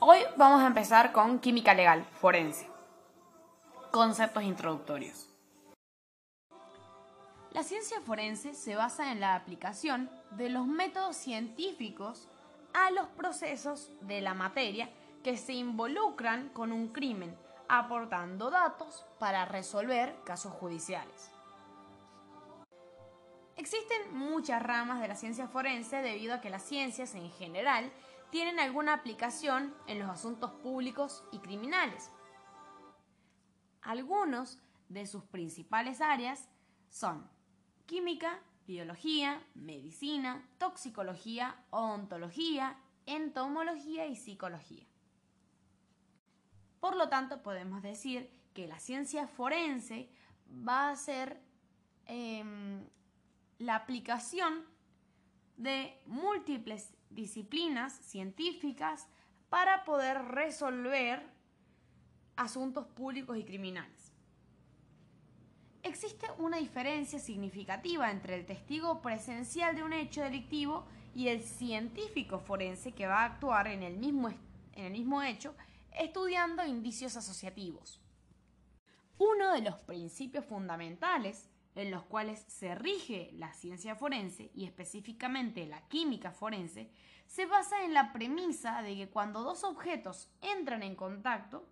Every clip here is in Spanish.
Hoy vamos a empezar con química legal, forense. Conceptos introductorios. La ciencia forense se basa en la aplicación de los métodos científicos a los procesos de la materia que se involucran con un crimen, aportando datos para resolver casos judiciales. Existen muchas ramas de la ciencia forense debido a que las ciencias en general tienen alguna aplicación en los asuntos públicos y criminales. Algunos de sus principales áreas son química, biología, medicina, toxicología, odontología, entomología y psicología. Por lo tanto, podemos decir que la ciencia forense va a ser em, la aplicación de múltiples disciplinas científicas para poder resolver asuntos públicos y criminales. Existe una diferencia significativa entre el testigo presencial de un hecho delictivo y el científico forense que va a actuar en el mismo, en el mismo hecho estudiando indicios asociativos. Uno de los principios fundamentales en los cuales se rige la ciencia forense y específicamente la química forense, se basa en la premisa de que cuando dos objetos entran en contacto,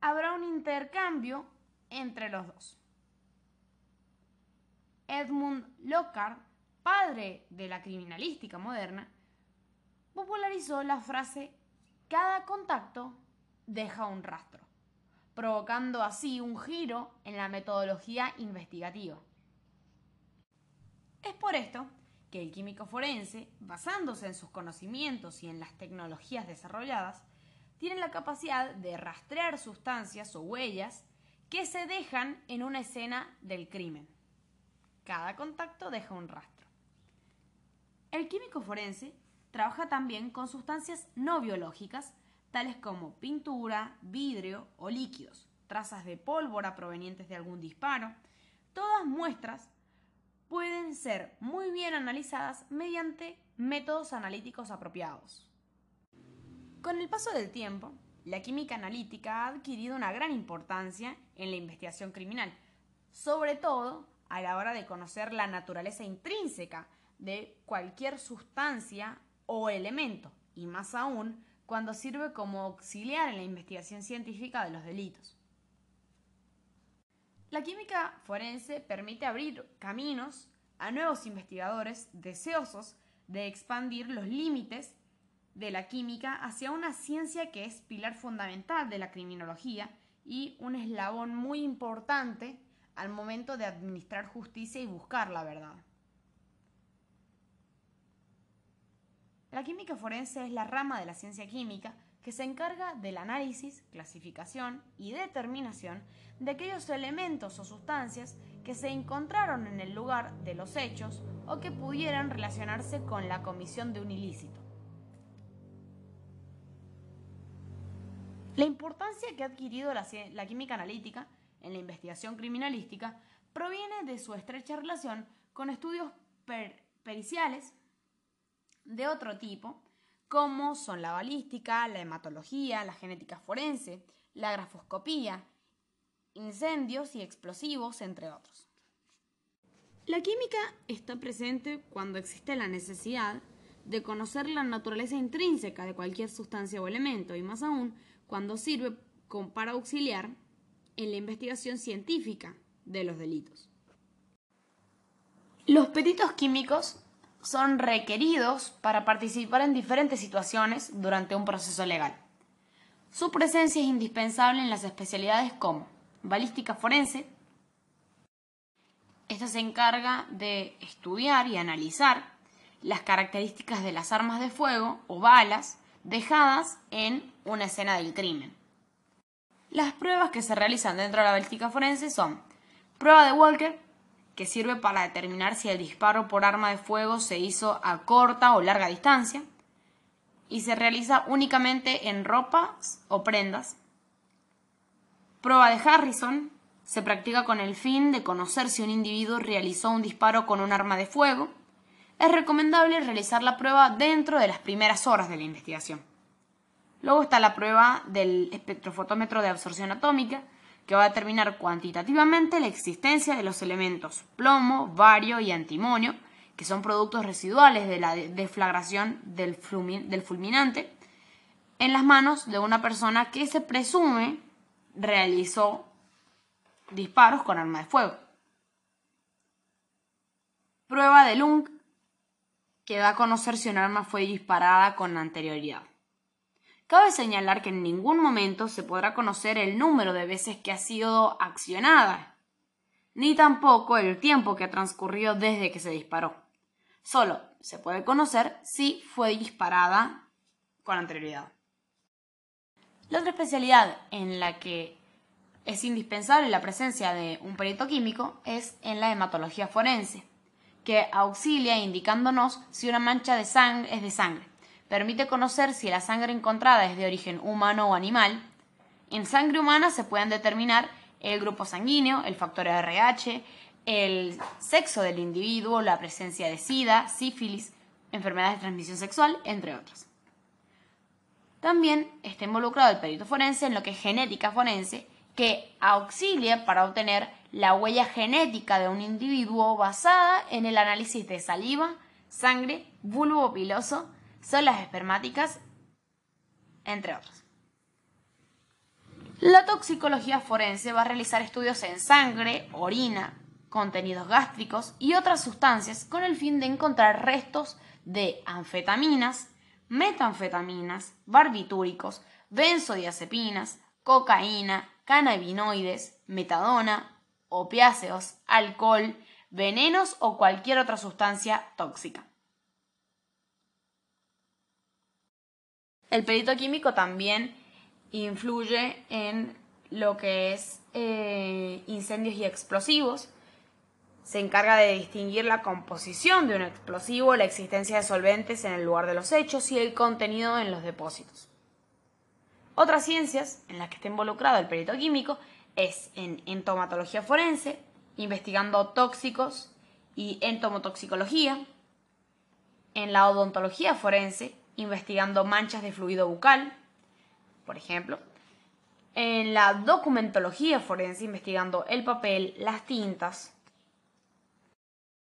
habrá un intercambio entre los dos. Edmund Lockhart, padre de la criminalística moderna, popularizó la frase cada contacto deja un rastro, provocando así un giro en la metodología investigativa. Es por esto que el químico forense, basándose en sus conocimientos y en las tecnologías desarrolladas, tiene la capacidad de rastrear sustancias o huellas que se dejan en una escena del crimen. Cada contacto deja un rastro. El químico forense trabaja también con sustancias no biológicas, tales como pintura, vidrio o líquidos, trazas de pólvora provenientes de algún disparo, todas muestras ser muy bien analizadas mediante métodos analíticos apropiados. Con el paso del tiempo, la química analítica ha adquirido una gran importancia en la investigación criminal, sobre todo a la hora de conocer la naturaleza intrínseca de cualquier sustancia o elemento, y más aún cuando sirve como auxiliar en la investigación científica de los delitos. La química forense permite abrir caminos a nuevos investigadores deseosos de expandir los límites de la química hacia una ciencia que es pilar fundamental de la criminología y un eslabón muy importante al momento de administrar justicia y buscar la verdad. La química forense es la rama de la ciencia química que se encarga del análisis, clasificación y determinación de aquellos elementos o sustancias que se encontraron en el lugar de los hechos o que pudieran relacionarse con la comisión de un ilícito. La importancia que ha adquirido la, química analítica en la investigación criminalística proviene de su estrecha relación con estudios periciales de otro tipo, como son la balística, la hematología, la genética forense, la grafoscopía, incendios y explosivos, entre otros. La química está presente cuando existe la necesidad de conocer la naturaleza intrínseca de cualquier sustancia o elemento, y más aún cuando sirve para auxiliar en la investigación científica de los delitos. Los peritos químicos son requeridos para participar en diferentes situaciones durante un proceso legal. Su presencia es indispensable en las especialidades como balística forense. Esta se encarga de estudiar y analizar las características de las armas de fuego o balas dejadas en una escena del crimen. Las pruebas que se realizan dentro de la balística forense son prueba de Walker, que sirve para determinar si el disparo por arma de fuego se hizo a corta o larga distancia y se realiza únicamente en ropas o prendas. Prueba de Harrison se practica con el fin de conocer si un individuo realizó un disparo con un arma de fuego. Es recomendable realizar la prueba dentro de las primeras horas de la investigación. Luego está la prueba del espectrofotómetro de absorción atómica, que va a determinar cuantitativamente la existencia de los elementos plomo, bario y antimonio, que son productos residuales de la deflagración del, fulminante, en las manos de una persona que se presume realizó disparos con arma de fuego. Prueba de Lung, que da a conocer si un arma fue disparada con anterioridad. Cabe señalar que en ningún momento se podrá conocer el número de veces que ha sido accionada, ni tampoco el tiempo que ha transcurrido desde que se disparó. Solo se puede conocer si fue disparada con anterioridad. La otra especialidad en la que es indispensable la presencia de un perito químico es en la hematología forense, que auxilia indicándonos si una mancha de sangre es de sangre permite conocer si la sangre encontrada es de origen humano o animal. En sangre humana se pueden determinar el grupo sanguíneo, el factor RH, el sexo del individuo, la presencia de SIDA, sífilis, enfermedades de transmisión sexual, entre otras. También está involucrado el perito forense en lo que es genética forense, que auxilia para obtener la huella genética de un individuo basada en el análisis de saliva, sangre, bulbo piloso, son las espermáticas, entre otros. La toxicología forense va a realizar estudios en sangre, orina, contenidos gástricos y otras sustancias con el fin de encontrar restos de anfetaminas, metanfetaminas, barbitúricos, benzodiazepinas, cocaína, cannabinoides, metadona, opiáceos, alcohol, venenos o cualquier otra sustancia tóxica. El perito químico también influye en lo que es eh, incendios y explosivos. Se encarga de distinguir la composición de un explosivo, la existencia de solventes en el lugar de los hechos y el contenido en los depósitos. Otras ciencias en las que está involucrado el perito químico es en entomatología forense, investigando tóxicos y entomotoxicología, en la odontología forense, investigando manchas de fluido bucal, por ejemplo. En la documentología forense, investigando el papel, las tintas,